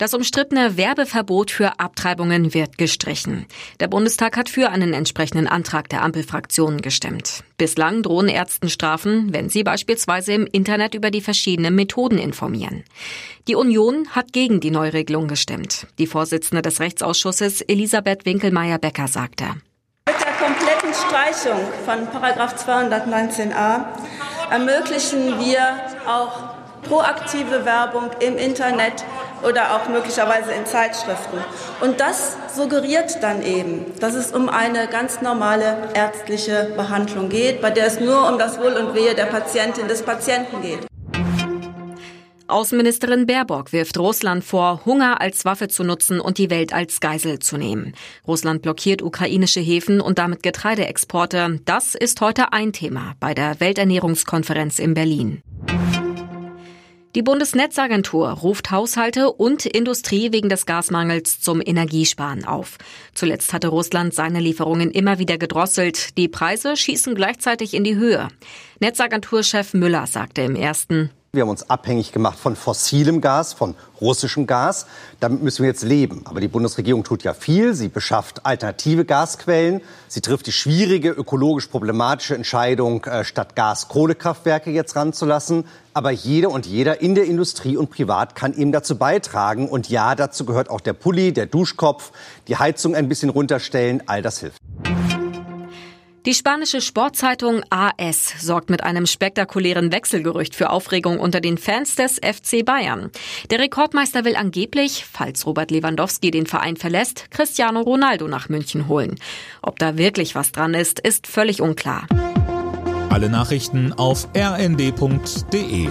Das umstrittene Werbeverbot für Abtreibungen wird gestrichen. Der Bundestag hat für einen entsprechenden Antrag der Ampelfraktionen gestimmt. Bislang drohen Ärzten Strafen, wenn sie beispielsweise im Internet über die verschiedenen Methoden informieren. Die Union hat gegen die Neuregelung gestimmt. Die Vorsitzende des Rechtsausschusses Elisabeth Winkelmeier-Becker sagte. Mit der kompletten Streichung von 219a ermöglichen wir auch proaktive Werbung im Internet oder auch möglicherweise in Zeitschriften. Und das suggeriert dann eben, dass es um eine ganz normale ärztliche Behandlung geht, bei der es nur um das Wohl und Wehe der Patientin des Patienten geht. Außenministerin Baerbock wirft Russland vor, Hunger als Waffe zu nutzen und die Welt als Geisel zu nehmen. Russland blockiert ukrainische Häfen und damit Getreideexporte. Das ist heute ein Thema bei der Welternährungskonferenz in Berlin. Die Bundesnetzagentur ruft Haushalte und Industrie wegen des Gasmangels zum Energiesparen auf. Zuletzt hatte Russland seine Lieferungen immer wieder gedrosselt. Die Preise schießen gleichzeitig in die Höhe. Netzagenturchef Müller sagte im ersten, wir haben uns abhängig gemacht von fossilem Gas, von russischem Gas. Damit müssen wir jetzt leben. Aber die Bundesregierung tut ja viel. Sie beschafft alternative Gasquellen. Sie trifft die schwierige, ökologisch problematische Entscheidung, äh, statt Gas Kohlekraftwerke jetzt ranzulassen. Aber jede und jeder in der Industrie und privat kann eben dazu beitragen. Und ja, dazu gehört auch der Pulli, der Duschkopf, die Heizung ein bisschen runterstellen. All das hilft. Die spanische Sportzeitung AS sorgt mit einem spektakulären Wechselgerücht für Aufregung unter den Fans des FC Bayern. Der Rekordmeister will angeblich, falls Robert Lewandowski den Verein verlässt, Cristiano Ronaldo nach München holen. Ob da wirklich was dran ist, ist völlig unklar. Alle Nachrichten auf rnd.de